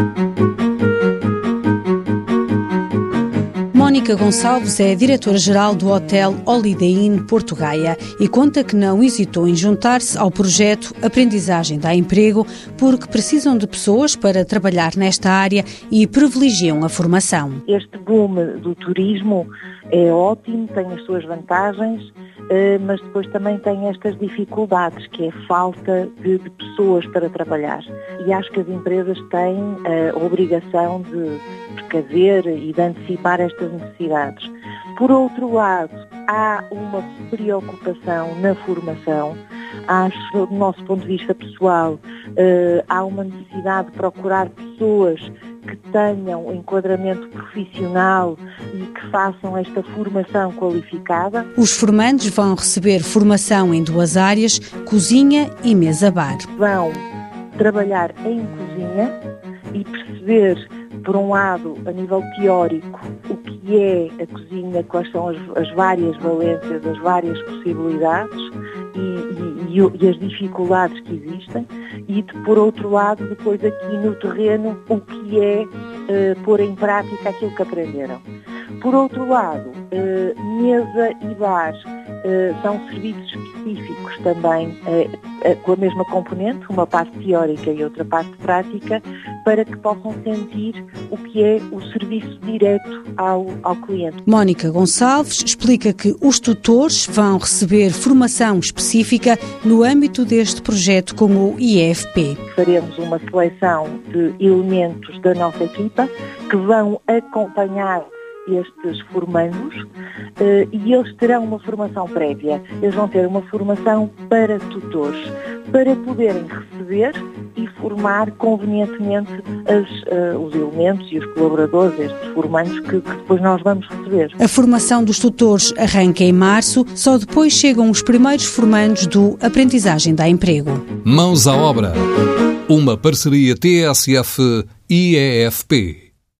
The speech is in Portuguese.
Thank you. Mónica Gonçalves é diretora-geral do Hotel Holiday Inn Porto e conta que não hesitou em juntar-se ao projeto Aprendizagem dá Emprego porque precisam de pessoas para trabalhar nesta área e privilegiam a formação. Este boom do turismo é ótimo, tem as suas vantagens, eh, mas depois também tem estas dificuldades, que é a falta de, de pessoas para trabalhar. E acho que as empresas têm a obrigação de precaver e de antecipar estas necessidades. Por outro lado, há uma preocupação na formação. Acho, do nosso ponto de vista pessoal, eh, há uma necessidade de procurar pessoas que tenham enquadramento profissional e que façam esta formação qualificada. Os formandos vão receber formação em duas áreas, cozinha e mesa-bar. Vão trabalhar em cozinha e perceber, por um lado, a nível teórico, que é a cozinha, quais são as, as várias valências, as várias possibilidades e, e, e, as dificuldades que existem e, por outro lado, depois aqui no terreno, o que é uh, pôr em prática aquilo que aprenderam. Por outro lado, uh, mesa e bar uh, são serviços específicos também, com a mesma componente, uma parte teórica e outra parte prática, para que possam sentir o que é o serviço direto ao, ao cliente. Mónica Gonçalves explica que os tutores vão receber formação específica no âmbito deste projeto com o IFP. Faremos uma seleção de elementos da nossa equipa que vão acompanhar estes formandos uh, e eles terão uma formação prévia. Eles vão ter uma formação para tutores, para poderem receber e formar convenientemente as, uh, os elementos e os colaboradores, estes formandos, que, que depois nós vamos receber. A formação dos tutores arranca em março, só depois chegam os primeiros formandos do Aprendizagem da Emprego. Mãos à obra. Uma parceria TSF-IEFP.